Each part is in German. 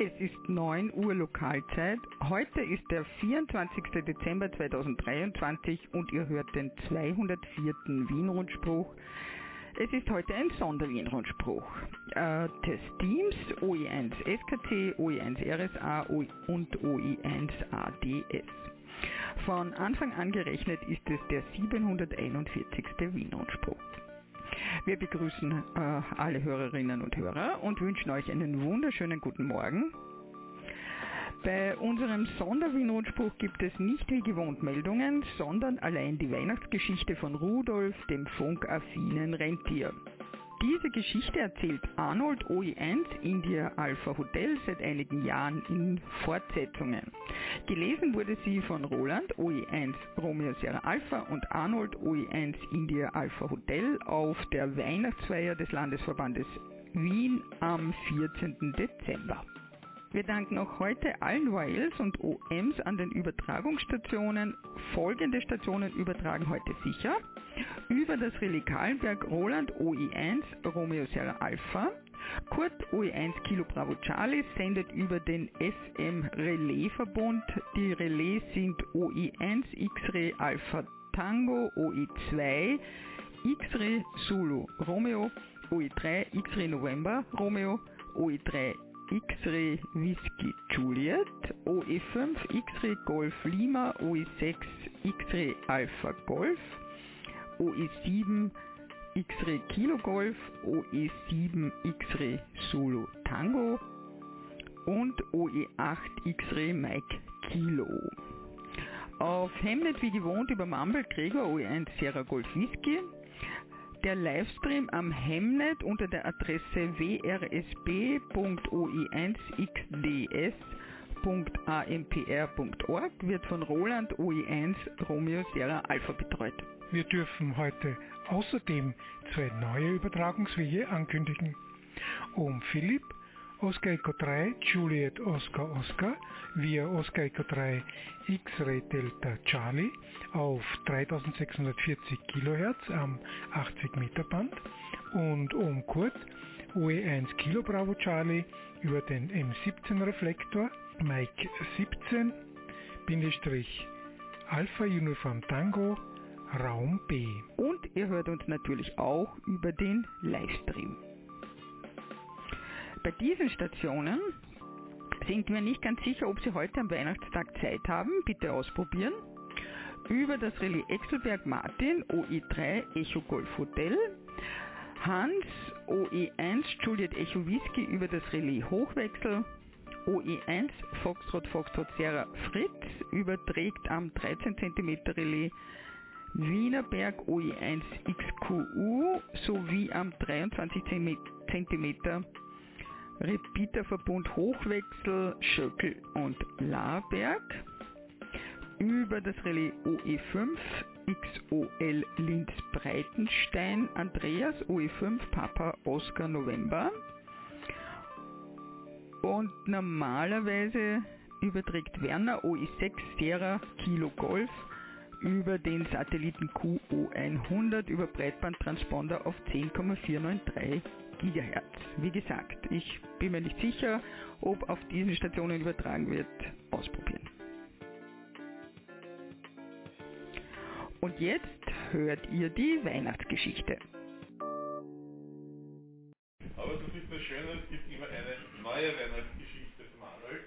Es ist 9 Uhr Lokalzeit. Heute ist der 24. Dezember 2023 und ihr hört den 204. Wien-Rundspruch. Es ist heute ein Sonderwien-Rundspruch äh, des Teams OE1 SKC, OE1 RSA und OE1 ADS. Von Anfang an gerechnet ist es der 741. Wien-Rundspruch. Wir begrüßen äh, alle Hörerinnen und Hörer und wünschen euch einen wunderschönen guten Morgen. Bei unserem Sonderwien-Rundspruch gibt es nicht wie gewohnt Meldungen, sondern allein die Weihnachtsgeschichte von Rudolf, dem funkaffinen Rentier. Diese Geschichte erzählt Arnold OE1 India Alpha Hotel seit einigen Jahren in Fortsetzungen. Gelesen wurde sie von Roland OE1 Romeo Sierra Alpha und Arnold OE1 India Alpha Hotel auf der Weihnachtsfeier des Landesverbandes Wien am 14. Dezember. Wir danken auch heute allen YLs und OMs an den Übertragungsstationen. Folgende Stationen übertragen heute sicher. Über das Relais Kahlenberg Roland OI1 Romeo Sierra Alpha. Kurt OE1 Kilo Bravo Charlie sendet über den SM Relais Verbund. Die Relais sind OE1 X-Ray Alpha Tango, OE2 X-Ray Zulu Romeo, OE3 X-Ray November Romeo, OE3 X-Ray Whiskey Juliet, OE5 X-Ray Golf Lima, OE6 X-Ray Alpha Golf, OE7 X-Ray Kilo Golf, OE7 X-Ray Solo Tango und OE8 X-Ray Mike Kilo. Auf Hemnet wie gewohnt über Mumble Gregor OE1 Sierra Golf Whisky der Livestream am Hemnet unter der Adresse wrsb.oe1xds.ampr.org wird von Roland OE1 Romeo Sierra Alpha betreut. Wir dürfen heute außerdem zwei neue Übertragungswege ankündigen. Um Philipp Echo 3 Juliet Oscar Oscar via Echo 3 X-Ray Delta Charlie auf 3640 kHz am 80 Meter Band und um Kurt OE1 Kilo Bravo Charlie über den M17 Reflektor Mike 17 Alpha Uniform Tango Raum B. Und ihr hört uns natürlich auch über den Livestream. Bei diesen Stationen sind wir nicht ganz sicher, ob Sie heute am Weihnachtstag Zeit haben. Bitte ausprobieren. Über das Relais Exelberg Martin OE3 Echo Golf Hotel. Hans OE1 Juliet Echo Whisky über das Relais Hochwechsel. OE1 Foxtrot Foxtrot Sierra Fritz überträgt am 13 cm Relais Wienerberg OE1 XQU sowie am 23 cm Repeaterverbund Hochwechsel Schöckel und Laberg. Über das Relais OE5 XOL Linz Breitenstein Andreas OE5 Papa Oscar November. Und normalerweise überträgt Werner OE6 Sierra Kilo Golf über den Satelliten QO100 über Breitbandtransponder auf 10,493 GHz. Wie gesagt, ich bin mir nicht sicher, ob auf diesen Stationen übertragen wird. Ausprobieren. Und jetzt hört ihr die Weihnachtsgeschichte. Aber das ist das Schöne, es gibt immer eine neue Weihnachtsgeschichte von Manuel.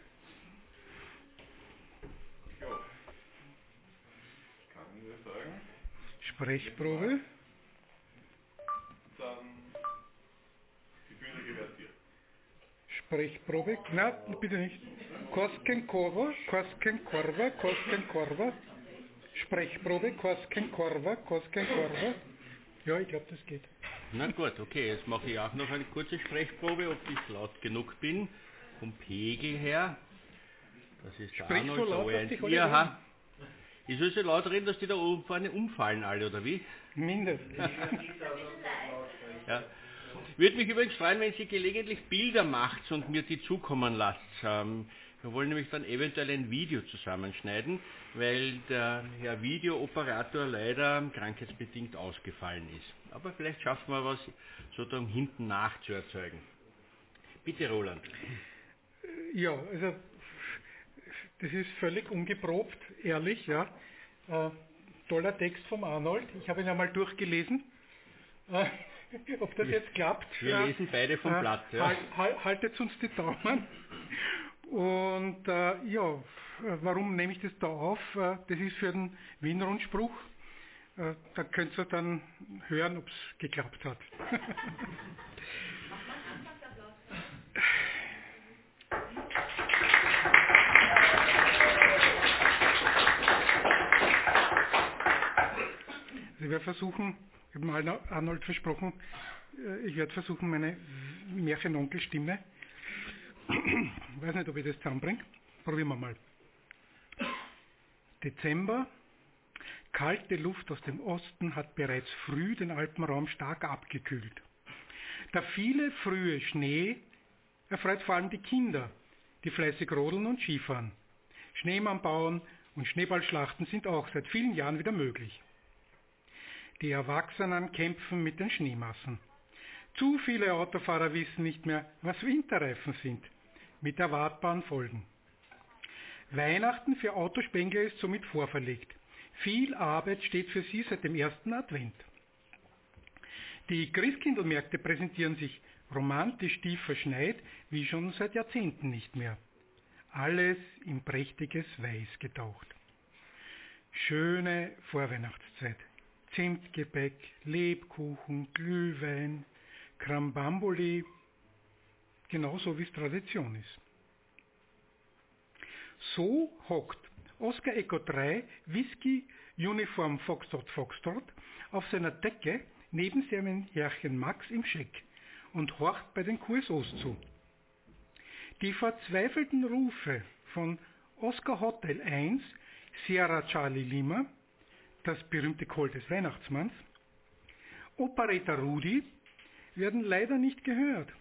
Ja. Ich kann nur sagen. Sprechprobe. Sprechprobe. Na, bitte nicht. Koskenkorva, Koskenkorva, Koskenkorva. Sprechprobe, Koskenkorva, Koskenkorva. Ja, ich glaube, das geht. Na gut, okay, jetzt mache ich auch noch eine kurze Sprechprobe, ob ich laut genug bin. Vom Pegel her. Das ist der Sprich Arnold, so laut, dass dich OE1. alle Ja, ich soll so laut reden, dass die da oben vorne umfallen alle, oder wie? Mindestens. Ja. Würde mich übrigens freuen, wenn Sie gelegentlich Bilder macht und mir die zukommen lasst. Ähm, wir wollen nämlich dann eventuell ein Video zusammenschneiden, weil der Herr Videooperator leider krankheitsbedingt ausgefallen ist. Aber vielleicht schaffen wir was sozusagen hinten nachzuerzeugen. Bitte, Roland. Ja, also das ist völlig ungeprobt, ehrlich, ja. Äh, toller Text vom Arnold. Ich habe ihn einmal durchgelesen. Äh, ob das jetzt klappt. Wir äh, lesen beide vom äh, Blatt. Ja. Halt, halt, haltet uns die Daumen. Und äh, ja, warum nehme ich das da auf? Äh, das ist für den Wien-Rundspruch. Äh, da könnt ihr dann hören, ob es geklappt hat. Also werde versuchen, ich habe mal Arnold versprochen, äh, ich werde versuchen, meine Märchenonkelstimme, ich weiß nicht, ob ich das zusammenbringe, probieren wir mal. Dezember, kalte Luft aus dem Osten hat bereits früh den Alpenraum stark abgekühlt. Der viele frühe Schnee erfreut vor allem die Kinder, die fleißig rodeln und Skifahren. Schneemann bauen und Schneeballschlachten sind auch seit vielen Jahren wieder möglich. Die Erwachsenen kämpfen mit den Schneemassen. Zu viele Autofahrer wissen nicht mehr, was Winterreifen sind, mit erwartbaren Folgen. Weihnachten für Autospengler ist somit vorverlegt. Viel Arbeit steht für sie seit dem ersten Advent. Die Christkindlmärkte präsentieren sich romantisch tief verschneit, wie schon seit Jahrzehnten nicht mehr. Alles in prächtiges Weiß getaucht. Schöne Vorweihnachtszeit. Zimtgebäck, Lebkuchen, Glühwein, Krambambuli, genauso wie es Tradition ist. So hockt Oscar Echo 3 Whisky Uniform Foxtrot Foxtrot auf seiner Decke neben seinem Herrchen Max im Scheck und horcht bei den QSOs zu. Die verzweifelten Rufe von Oscar Hotel 1, Sierra Charlie Lima, das berühmte Call des Weihnachtsmanns, Operator Rudi werden leider nicht gehört.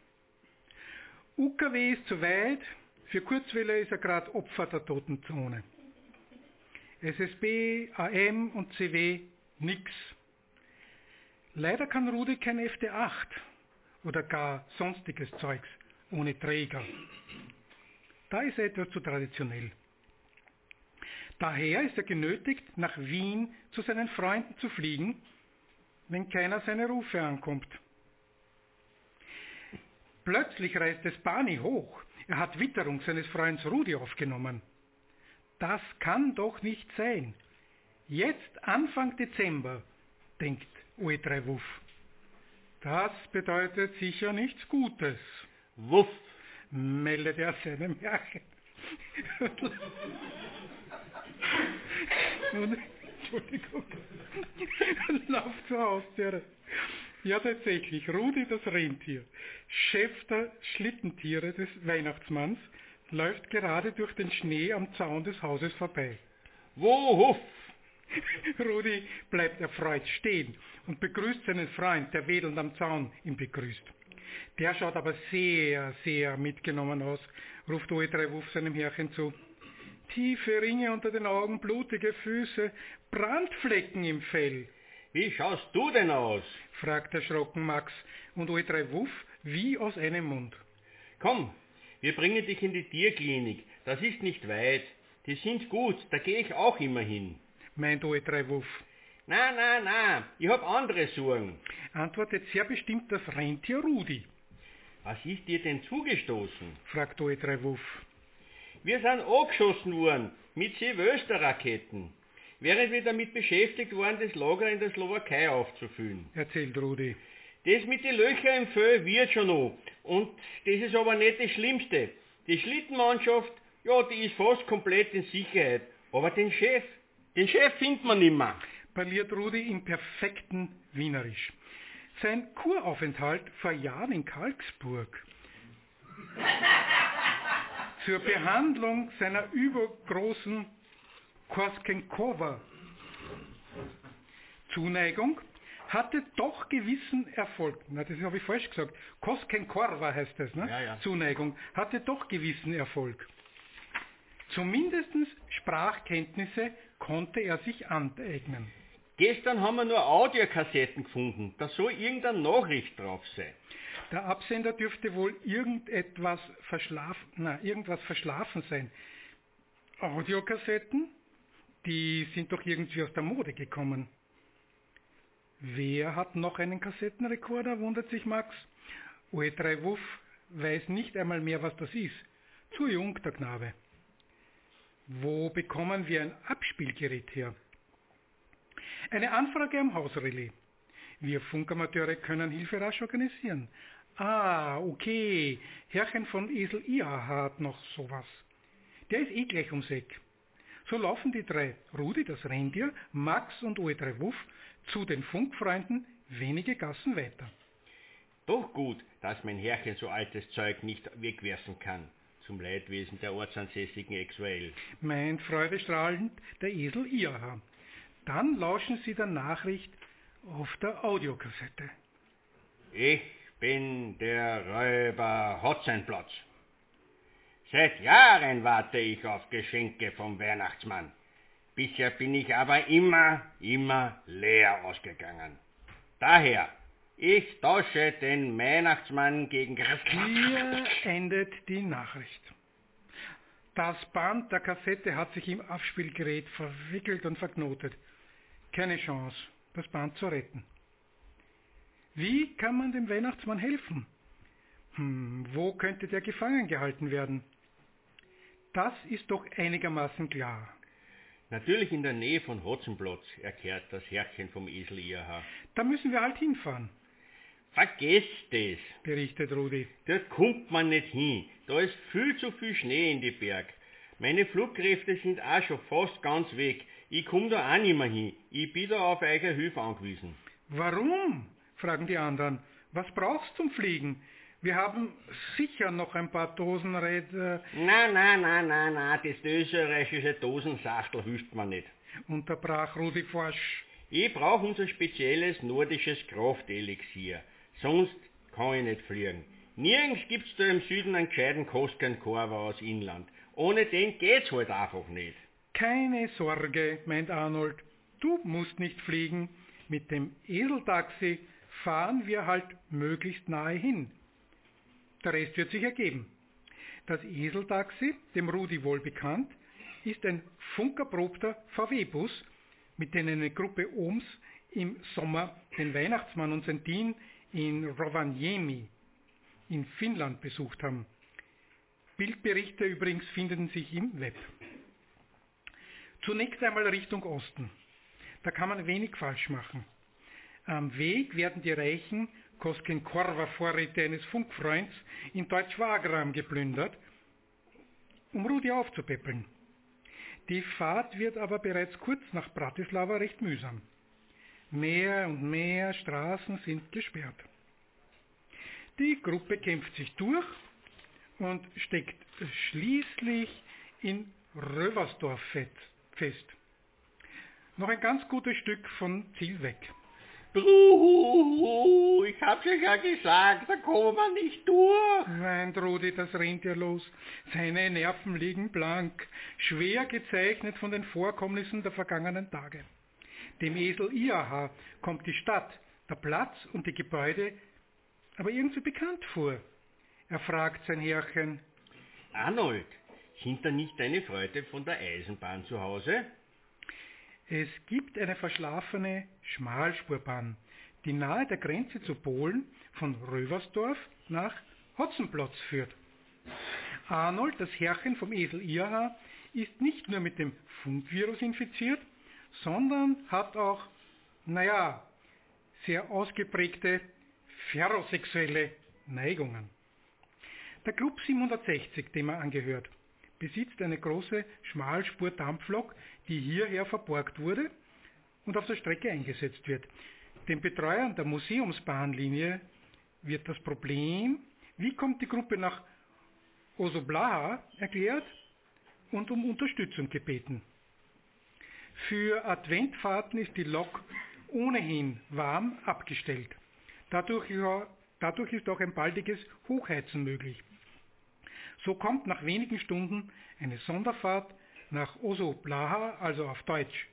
UKW ist zu weit, für Kurzwelle ist er gerade Opfer der Totenzone. SSB, AM und CW nix. Leider kann Rudi kein FD8 oder gar sonstiges Zeugs ohne Träger. Da ist er etwas zu traditionell. Daher ist er genötigt, nach Wien zu seinen Freunden zu fliegen, wenn keiner seine Rufe ankommt. Plötzlich reist es Bani hoch. Er hat Witterung seines Freundes Rudi aufgenommen. Das kann doch nicht sein. Jetzt Anfang Dezember, denkt OE3 Wuff. Das bedeutet sicher nichts Gutes. Wuff, meldet er seinem Märchen. Entschuldigung, lauft zur Haustüre. Ja, tatsächlich, Rudi das Rentier, Chef der Schlittentiere des Weihnachtsmanns, läuft gerade durch den Schnee am Zaun des Hauses vorbei. Wuff, Rudi bleibt erfreut stehen und begrüßt seinen Freund, der wedelnd am Zaun ihn begrüßt. Der schaut aber sehr, sehr mitgenommen aus, ruft OE3 Wuff seinem Herrchen zu. Tiefe Ringe unter den Augen, blutige Füße, Brandflecken im Fell, wie schaust du denn aus? fragt erschrocken Max und OE3 Wuff wie aus einem Mund. Komm, wir bringen dich in die Tierklinik. Das ist nicht weit. Die sind gut, da gehe ich auch immer hin. meint OE3 Wuff. Na, na, na, ich hab andere Sorgen. Antwortet sehr bestimmt das Rentier Rudi, Was ist dir denn zugestoßen? fragt OE3 Wuff. Wir sind angeschossen worden mit Silvesterraketen, während wir damit beschäftigt waren, das Lager in der Slowakei aufzufüllen. erzählt Rudi. Das mit den Löchern im Fell wird schon noch. Und das ist aber nicht das Schlimmste. Die Schlittenmannschaft, ja, die ist fast komplett in Sicherheit. Aber den Chef, den Chef findet man nimmer. parliert Rudi im perfekten Wienerisch. Sein Kuraufenthalt vor Jahren in Karlsburg. Zur Behandlung seiner übergroßen Koskenkova Zuneigung hatte doch gewissen Erfolg. Na, das habe ich falsch gesagt. Koskenkorva heißt das, ne? Ja, ja. Zuneigung. Hatte doch gewissen Erfolg. Zumindest Sprachkenntnisse konnte er sich aneignen. Gestern haben wir nur Audiokassetten gefunden. Da soll irgendeine Nachricht drauf sein. Der Absender dürfte wohl irgendetwas verschlafen, na, irgendwas verschlafen sein. Audiokassetten? Die sind doch irgendwie aus der Mode gekommen. Wer hat noch einen Kassettenrekorder, wundert sich Max. OE3 Wuff weiß nicht einmal mehr, was das ist. Zu jung, der Knabe. Wo bekommen wir ein Abspielgerät her? Eine Anfrage am Hausrelais. Wir Funkamateure können Hilfe rasch organisieren. Ah, okay. Herrchen von Esel Ia hat noch sowas. Der ist eh gleich ums Eck. So laufen die drei, Rudi, das Rentier, Max und OE3 Wuff, zu den Funkfreunden wenige Gassen weiter. Doch gut, dass mein Herrchen so altes Zeug nicht wegwerfen kann, zum Leidwesen der ortsansässigen Exuel. Meint freudestrahlend der Esel Iaha. Dann lauschen sie der Nachricht auf der Audiokassette. Ich bin der Räuber Hotzenplotz. Seit Jahren warte ich auf Geschenke vom Weihnachtsmann. Bisher bin ich aber immer, immer leer ausgegangen. Daher, ich tausche den Weihnachtsmann gegen Hier endet die Nachricht. Das Band der Kassette hat sich im Abspielgerät verwickelt und verknotet. Keine Chance, das Band zu retten. Wie kann man dem Weihnachtsmann helfen? Hm, wo könnte der gefangen gehalten werden? Das ist doch einigermaßen klar. Natürlich in der Nähe von Hotzenplotz, erklärt das Herrchen vom Esel Irha. Da müssen wir halt hinfahren, Vergesst es, berichtet Rudi. dort kommt man nicht hin. Da ist viel zu viel Schnee in die Berg. Meine Flugkräfte sind auch schon fast ganz weg. Ich komm da auch nicht mehr hin. Ich bin da auf eure Hilfe angewiesen. Warum? Fragen die anderen. Was brauchst zum Fliegen? Wir haben sicher noch ein paar Dosen Räder, Na, na, na, na, na, das österreichische Dosensachtel hilft mir nicht. unterbrach Rudi forsch. Ich brauche unser spezielles nordisches Kraftelixier. Sonst kann ich nicht fliegen. Nirgends gibt's da im Süden einen gescheiten Kostkenkorver aus Inland. Ohne den geht's halt einfach nicht. Keine Sorge, meint Arnold. Du musst nicht fliegen. Mit dem Eseltaxi fahren wir halt möglichst nahe hin. Der Rest wird sich ergeben. Das Eseltaxi, dem Rudi wohl bekannt, ist ein funkerprobter VW-Bus, mit dem eine Gruppe Ohms im Sommer den Weihnachtsmann und sein Team in Rovaniemi in Finnland besucht haben. Bildberichte übrigens finden sich im Web. Zunächst einmal Richtung Osten. Da kann man wenig falsch machen. Am Weg werden die reichen Koskenkorva-Vorräte eines Funkfreunds in Deutsch-Wagram geplündert, um Rudi aufzupäppeln. Die Fahrt wird aber bereits kurz nach Bratislava recht mühsam. Mehr und mehr Straßen sind gesperrt. Die Gruppe kämpft sich durch und steckt schließlich in Röversdorf fest. Noch ein ganz gutes Stück von Ziel weg. Bruh, ich hab's euch ja gesagt, da kommen wir nicht durch. Weint Rudi das Rentier los. Seine Nerven liegen blank, schwer gezeichnet von den Vorkommnissen der vergangenen Tage. Dem Esel Iaha kommt die Stadt, der Platz und die Gebäude aber irgendwie bekannt vor. Er fragt sein Herrchen, Arnold, sind da nicht deine Freunde von der Eisenbahn zu Hause? Es gibt eine verschlafene Schmalspurbahn, die nahe der Grenze zu Polen von Röversdorf nach Hotzenplotz führt. Arnold, das Herrchen vom Esel Iaha, ist nicht nur mit dem Funkvirus infiziert, sondern hat auch, naja, sehr ausgeprägte ferrosexuelle Neigungen. Der Club 760, dem er angehört, besitzt eine große Schmalspur-Dampflok, die hierher verborgt wurde und auf der Strecke eingesetzt wird. Den Betreuern der Museumsbahnlinie wird das Problem, wie kommt die Gruppe nach Osoblaha, erklärt und um Unterstützung gebeten. Für Adventfahrten ist die Lok ohnehin warm abgestellt. Dadurch, dadurch ist auch ein baldiges Hochheizen möglich. So kommt nach wenigen Stunden eine Sonderfahrt nach Osoblaha, also auf Deutsch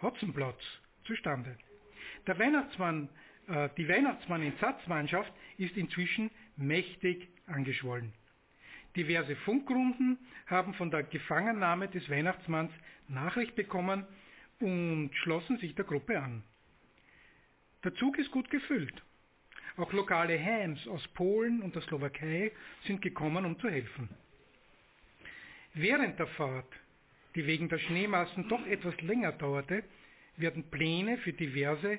Hotzenplotz, zustande. Der Weihnachtsmann, äh, die Weihnachtsmann-Entsatzmannschaft ist inzwischen mächtig angeschwollen. Diverse Funkrunden haben von der Gefangennahme des Weihnachtsmanns Nachricht bekommen und schlossen sich der Gruppe an. Der Zug ist gut gefüllt. Auch lokale Hams aus Polen und der Slowakei sind gekommen, um zu helfen. Während der Fahrt, die wegen der Schneemassen doch etwas länger dauerte, werden Pläne für diverse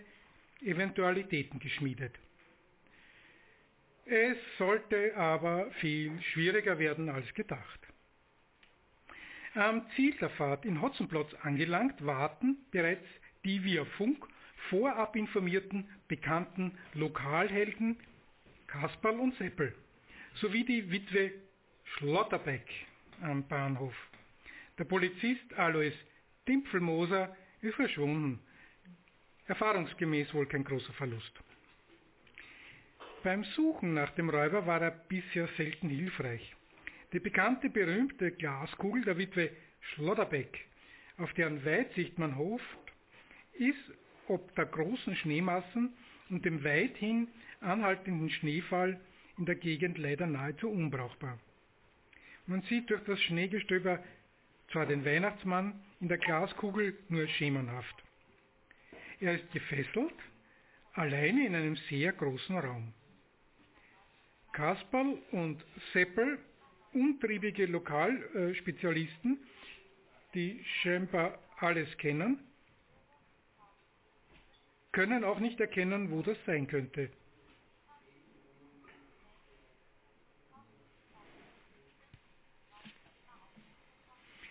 Eventualitäten geschmiedet. Es sollte aber viel schwieriger werden als gedacht. Am Ziel der Fahrt in Hotzenplotz angelangt, warten bereits die via Funk vorab informierten bekannten Lokalhelden Kasperl und Seppel sowie die Witwe Schlotterbeck am Bahnhof. Der Polizist Alois Dimpfelmoser ist verschwunden. Erfahrungsgemäß wohl kein großer Verlust. Beim Suchen nach dem Räuber war er bisher selten hilfreich. Die bekannte berühmte Glaskugel der Witwe Schlotterbeck, auf deren Weitsicht man hofft, ist ob der großen Schneemassen und dem weithin anhaltenden Schneefall in der Gegend leider nahezu unbrauchbar. Man sieht durch das Schneegestöber zwar den Weihnachtsmann in der Glaskugel nur schemenhaft. Er ist gefesselt, alleine in einem sehr großen Raum. Kasperl und Seppel, untriebige Lokalspezialisten, die scheinbar alles kennen, können auch nicht erkennen, wo das sein könnte.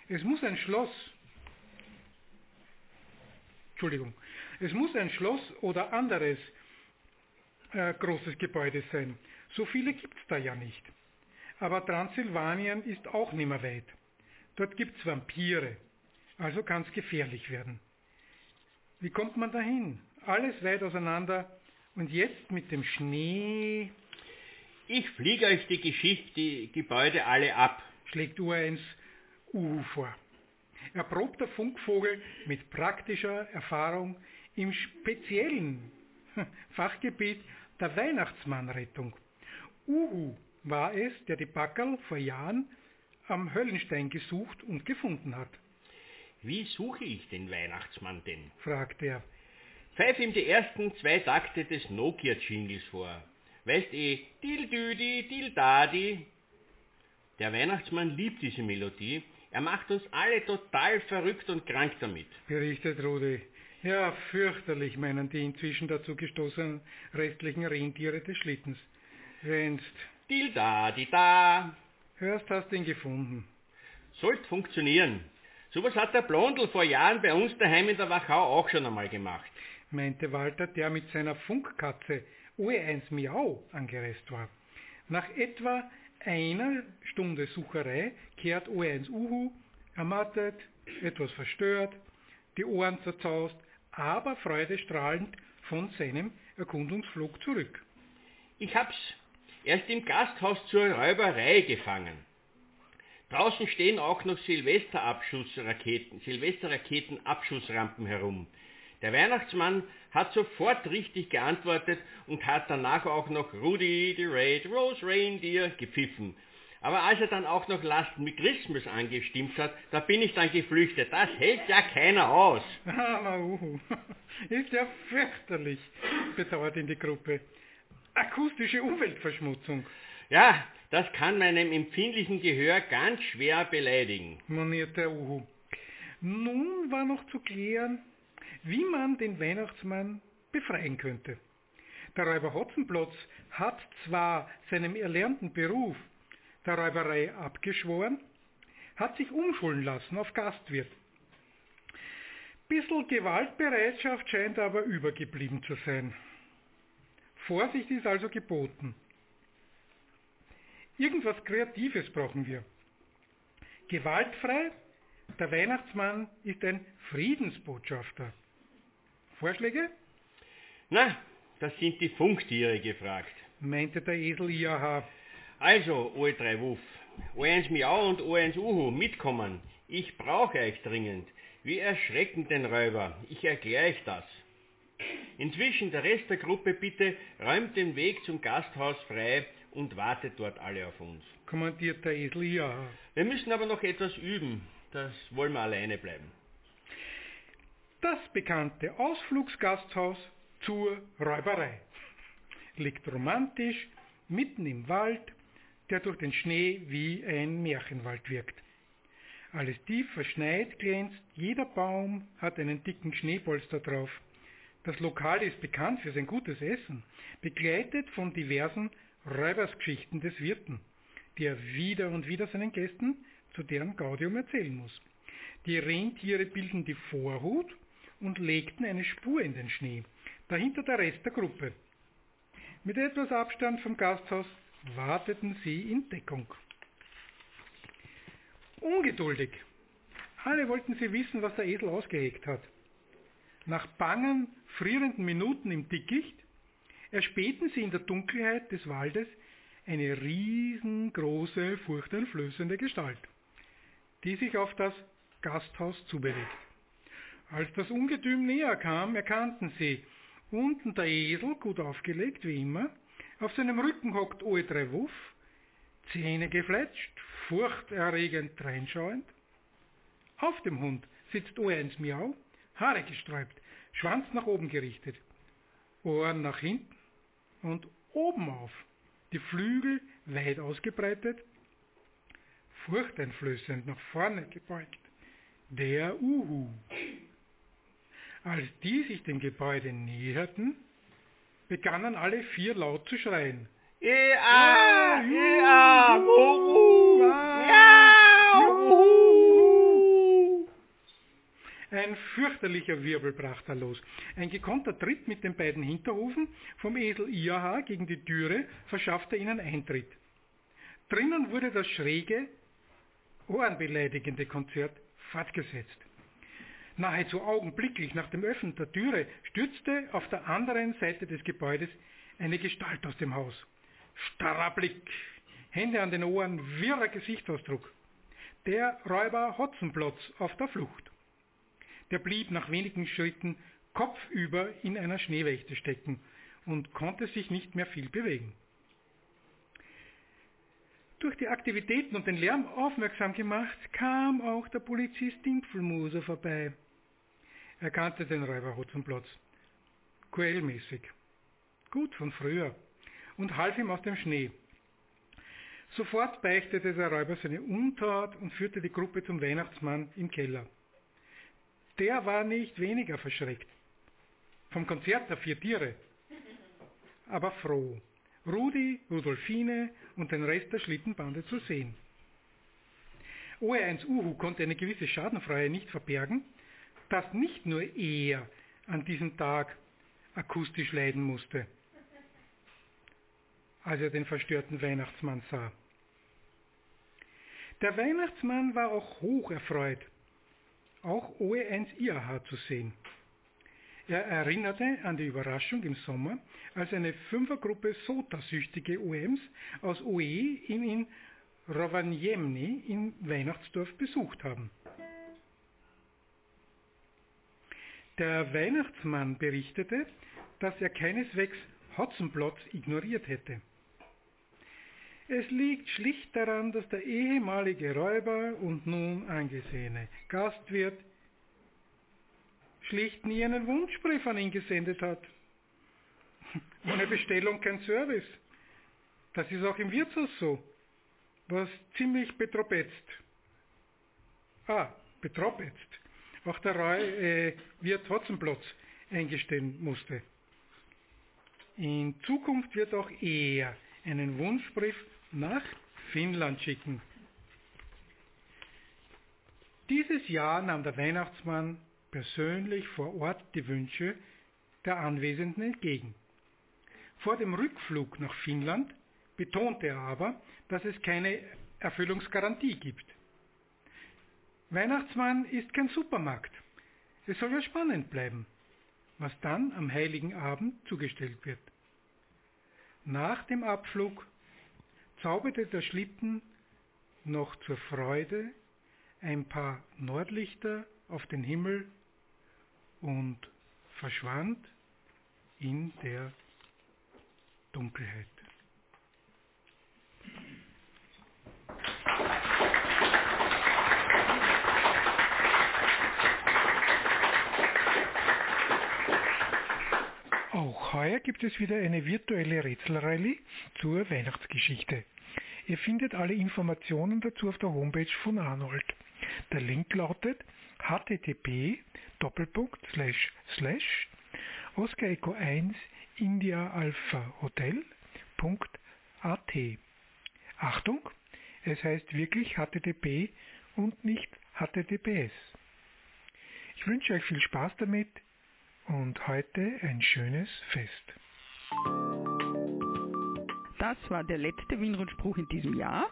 Es muss ein Schloss, Entschuldigung, es muss ein Schloss oder anderes äh, großes Gebäude sein. So viele gibt es da ja nicht. Aber Transsilvanien ist auch nicht mehr weit. Dort gibt es Vampire, also kann es gefährlich werden. Wie kommt man dahin? Alles weit auseinander und jetzt mit dem Schnee. Ich fliege euch die Geschichte, die Gebäude alle ab, schlägt U1 Uhu vor. Erprobter Funkvogel mit praktischer Erfahrung im speziellen Fachgebiet der Weihnachtsmannrettung. Uhu war es, der die Backerl vor Jahren am Höllenstein gesucht und gefunden hat. Wie suche ich den Weihnachtsmann denn? fragt er. Pfeif ihm die ersten zwei Takte des Nokia-Jingles vor. Weißt eh, Dildüdi, Dildadi. Der Weihnachtsmann liebt diese Melodie. Er macht uns alle total verrückt und krank damit. Berichtet Rudi. Ja, fürchterlich meinen die inzwischen dazu gestoßenen restlichen Rentiere des Schlittens. Wennst. Dildadi da. Hörst, hast ihn gefunden. Sollte funktionieren. Sowas hat der Blondel vor Jahren bei uns daheim in der Wachau auch schon einmal gemacht, meinte Walter, der mit seiner Funkkatze OE1 Miau angereist war. Nach etwa einer Stunde Sucherei kehrt OE1 Uhu, ermattet, etwas verstört, die Ohren zerzaust, aber freudestrahlend von seinem Erkundungsflug zurück. Ich hab's erst im Gasthaus zur Räuberei gefangen. Draußen stehen auch noch Silvesterabschussraketen, Silvesterraketenabschussrampen herum. Der Weihnachtsmann hat sofort richtig geantwortet und hat danach auch noch Rudy the Red Rose Reindeer gepfiffen. Aber als er dann auch noch Last Me Christmas angestimmt hat, da bin ich dann geflüchtet. Das hält ja keiner aus. Ah, uh, ist ja fürchterlich, bedauert in die Gruppe. Akustische Umweltverschmutzung. Ja, das kann meinem empfindlichen Gehör ganz schwer beleidigen, moniert der Uhu. Nun war noch zu klären, wie man den Weihnachtsmann befreien könnte. Der Räuber Hotzenplotz hat zwar seinem erlernten Beruf der Räuberei abgeschworen, hat sich umschulen lassen auf Gastwirt. Bissl Gewaltbereitschaft scheint aber übergeblieben zu sein. Vorsicht ist also geboten. Irgendwas Kreatives brauchen wir. Gewaltfrei, der Weihnachtsmann ist ein Friedensbotschafter. Vorschläge? Na, das sind die Funktiere gefragt, meinte der Esel IAH. Also, O3 Wuff, O1 Miau und O1 Uhu, mitkommen. Ich brauche euch dringend. Wir erschrecken den Räuber. Ich erkläre euch das. Inzwischen der Rest der Gruppe bitte räumt den Weg zum Gasthaus frei und wartet dort alle auf uns. Kommandiert der Esel ja. Wir müssen aber noch etwas üben. Das wollen wir alleine bleiben. Das bekannte Ausflugsgasthaus zur Räuberei liegt romantisch mitten im Wald, der durch den Schnee wie ein Märchenwald wirkt. Alles tief verschneit glänzt, jeder Baum hat einen dicken Schneepolster drauf. Das Lokal ist bekannt für sein gutes Essen, begleitet von diversen Räubersgeschichten des Wirten, die er wieder und wieder seinen Gästen zu deren Gaudium erzählen muss. Die Rentiere bilden die Vorhut und legten eine Spur in den Schnee, dahinter der Rest der Gruppe. Mit etwas Abstand vom Gasthaus warteten sie in Deckung. Ungeduldig. Alle wollten sie wissen, was der Esel ausgehegt hat. Nach bangen, frierenden Minuten im Dickicht erspähten sie in der Dunkelheit des Waldes eine riesengroße, furchteinflößende Gestalt, die sich auf das Gasthaus zubewegt. Als das Ungetüm näher kam, erkannten sie, unten der Esel, gut aufgelegt wie immer, auf seinem Rücken hockt Oe drei Wuff, Zähne gefletscht, furchterregend reinschauend. Auf dem Hund sitzt Oe eins Miau, Haare gesträubt, Schwanz nach oben gerichtet, Ohren nach hinten und oben auf, die Flügel weit ausgebreitet, furchteinflößend nach vorne gebeugt. Der Uhu. Als die sich dem Gebäude näherten, begannen alle vier laut zu schreien. Ea, ea, uhu, ja, uhu. Ein fürchterlicher Wirbel brach da los. Ein gekonnter Tritt mit den beiden Hinterhufen vom Esel Iaha gegen die Türe verschaffte ihnen Eintritt. Drinnen wurde das schräge, ohrenbeleidigende Konzert fortgesetzt. Nahezu augenblicklich nach dem Öffnen der Türe stürzte auf der anderen Seite des Gebäudes eine Gestalt aus dem Haus. Starrer Blick, Hände an den Ohren, wirrer Gesichtsausdruck. Der Räuber Hotzenplotz auf der Flucht. Der blieb nach wenigen Schritten kopfüber in einer Schneewächte stecken und konnte sich nicht mehr viel bewegen. Durch die Aktivitäten und den Lärm aufmerksam gemacht, kam auch der Polizist Dimpfelmoser vorbei. Er kannte den Räuber Hotzenplotz. Quellmäßig. Gut von früher. Und half ihm aus dem Schnee. Sofort beichtete der Räuber seine Untat und führte die Gruppe zum Weihnachtsmann im Keller. Der war nicht weniger verschreckt. Vom Konzert der vier Tiere. Aber froh. Rudi, Rudolfine und den Rest der Schlittenbande zu sehen. OR1 Uhu konnte eine gewisse Schadenfreude nicht verbergen, dass nicht nur er an diesem Tag akustisch leiden musste, als er den verstörten Weihnachtsmann sah. Der Weihnachtsmann war auch hoch erfreut, auch OE1 IAH zu sehen. Er erinnerte an die Überraschung im Sommer, als eine Fünfergruppe Sota-süchtige OEMs aus OE ihn in Rovaniemi im Weihnachtsdorf besucht haben. Der Weihnachtsmann berichtete, dass er keineswegs Hotzenplotz ignoriert hätte. Es liegt schlicht daran, dass der ehemalige Räuber und nun angesehene Gastwirt schlicht nie einen Wunschbrief an ihn gesendet hat. Ohne Bestellung kein Service. Das ist auch im Wirtshaus so. Was ziemlich betropetzt. Ah, betropetzt. Auch der äh, Wirt Hotzenplotz eingestehen musste. In Zukunft wird auch er einen Wunschbrief nach Finnland schicken. Dieses Jahr nahm der Weihnachtsmann persönlich vor Ort die Wünsche der Anwesenden entgegen. Vor dem Rückflug nach Finnland betonte er aber, dass es keine Erfüllungsgarantie gibt. Weihnachtsmann ist kein Supermarkt. Es soll ja spannend bleiben, was dann am heiligen Abend zugestellt wird. Nach dem Abflug zauberte der Schlitten noch zur Freude ein paar Nordlichter auf den Himmel und verschwand in der Dunkelheit. Heuer gibt es wieder eine virtuelle Rätselrallye zur Weihnachtsgeschichte. Ihr findet alle Informationen dazu auf der Homepage von Arnold. Der Link lautet http Oscar Echo 1 India Alpha Hotel.at. Achtung, es heißt wirklich HTTP und nicht HTTPS. Ich wünsche euch viel Spaß damit und heute ein schönes Fest. Das war der letzte Wienrundspruch in diesem Jahr.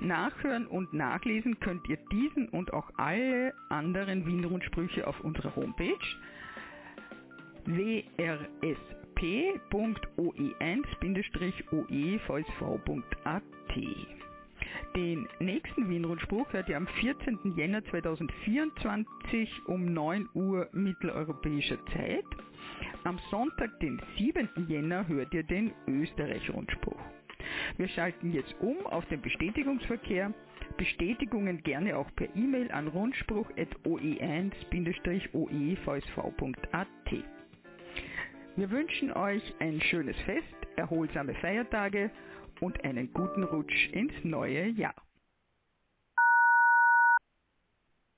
Nachhören und nachlesen könnt ihr diesen und auch alle anderen Wienrundsprüche auf unserer Homepage wrs.oe1-oevsv.at. Den nächsten Wienrundspruch hört ihr am 14. Jänner 2024 um 9 Uhr mitteleuropäischer Zeit. Am Sonntag, den 7. Jänner, hört ihr den Österreich-Rundspruch. Wir schalten jetzt um auf den Bestätigungsverkehr. Bestätigungen gerne auch per E-Mail an rundspruch.oe1-oevsv.at. Wir wünschen euch ein schönes Fest, erholsame Feiertage und einen guten Rutsch ins neue Jahr.